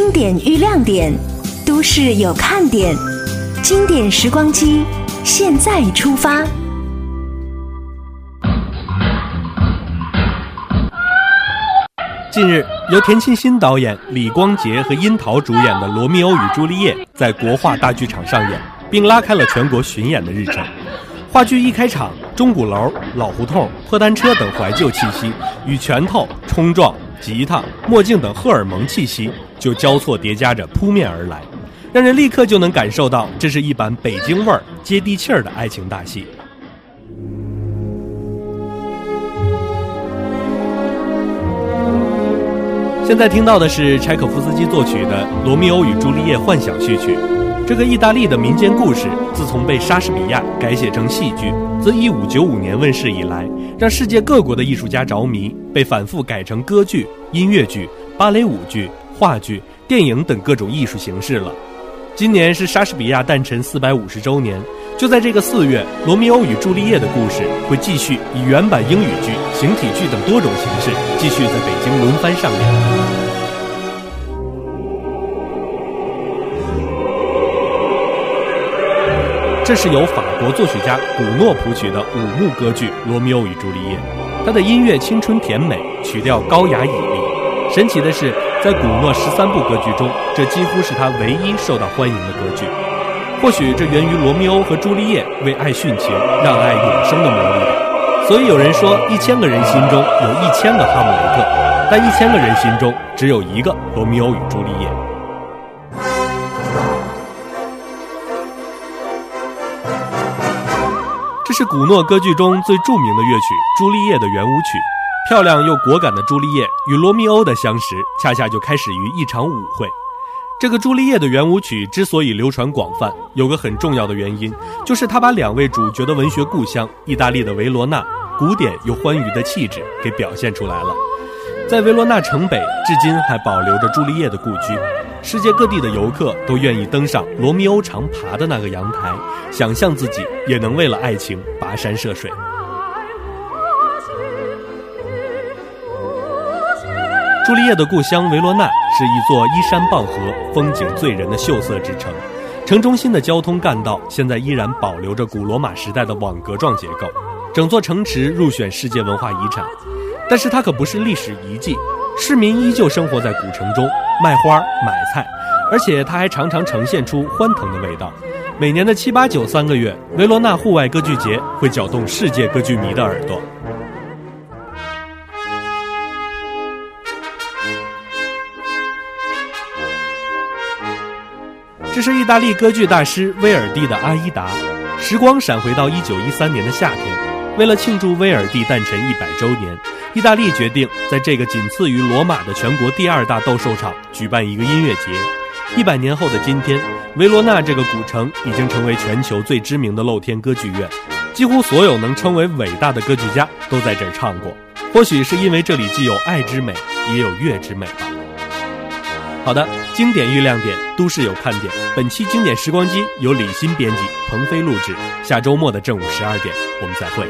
经典遇亮点，都市有看点。经典时光机，现在出发。近日，由田沁鑫导演、李光洁和殷桃主演的《罗密欧与朱丽叶》在国画大剧场上演，并拉开了全国巡演的日程。话剧一开场，钟鼓楼、老胡同、破单车等怀旧气息与拳头、冲撞、吉他、墨镜等荷尔蒙气息就交错叠加着扑面而来，让人立刻就能感受到这是一版北京味儿、接地气儿的爱情大戏。现在听到的是柴可夫斯基作曲的《罗密欧与朱丽叶》幻想序曲。这个意大利的民间故事，自从被莎士比亚改写成戏剧，自1595年问世以来，让世界各国的艺术家着迷，被反复改成歌剧、音乐剧、芭蕾舞剧、话剧、电影等各种艺术形式了。今年是莎士比亚诞辰450周年，就在这个四月，《罗密欧与朱丽叶》的故事会继续以原版英语剧、形体剧等多种形式，继续在北京轮番上演。这是由法国作曲家古诺谱曲的五幕歌剧《罗密欧与朱丽叶》，它的音乐青春甜美，曲调高雅绮丽。神奇的是，在古诺十三部歌剧中，这几乎是他唯一受到欢迎的歌剧。或许这源于罗密欧和朱丽叶为爱殉情、让爱永生的魔力吧。所以有人说，一千个人心中有一千个哈姆雷特，但一千个人心中只有一个罗密欧与朱丽叶。这是古诺歌剧中最著名的乐曲《朱丽叶》的圆舞曲。漂亮又果敢的朱丽叶与罗密欧的相识，恰恰就开始于一场舞会。这个《朱丽叶》的圆舞曲之所以流传广泛，有个很重要的原因，就是它把两位主角的文学故乡——意大利的维罗纳，古典又欢愉的气质给表现出来了。在维罗纳城北，至今还保留着朱丽叶的故居。世界各地的游客都愿意登上罗密欧常爬的那个阳台，想象自己也能为了爱情跋山涉水。朱丽叶的故乡维罗纳是一座依山傍河、风景醉人的秀色之城，城中心的交通干道现在依然保留着古罗马时代的网格状结构，整座城池入选世界文化遗产。但是它可不是历史遗迹。市民依旧生活在古城中，卖花买菜，而且它还常常呈现出欢腾的味道。每年的七八九三个月，维罗纳户外歌剧节会搅动世界歌剧迷的耳朵。这是意大利歌剧大师威尔第的《阿依达》。时光闪回到一九一三年的夏天，为了庆祝威尔第诞辰一百周年。意大利决定在这个仅次于罗马的全国第二大斗兽场举办一个音乐节。一百年后的今天，维罗纳这个古城已经成为全球最知名的露天歌剧院，几乎所有能称为伟大的歌剧家都在这儿唱过。或许是因为这里既有爱之美，也有乐之美吧。好的，经典遇亮点，都市有看点。本期经典时光机由李欣编辑，鹏飞录制。下周末的正午十二点，我们再会。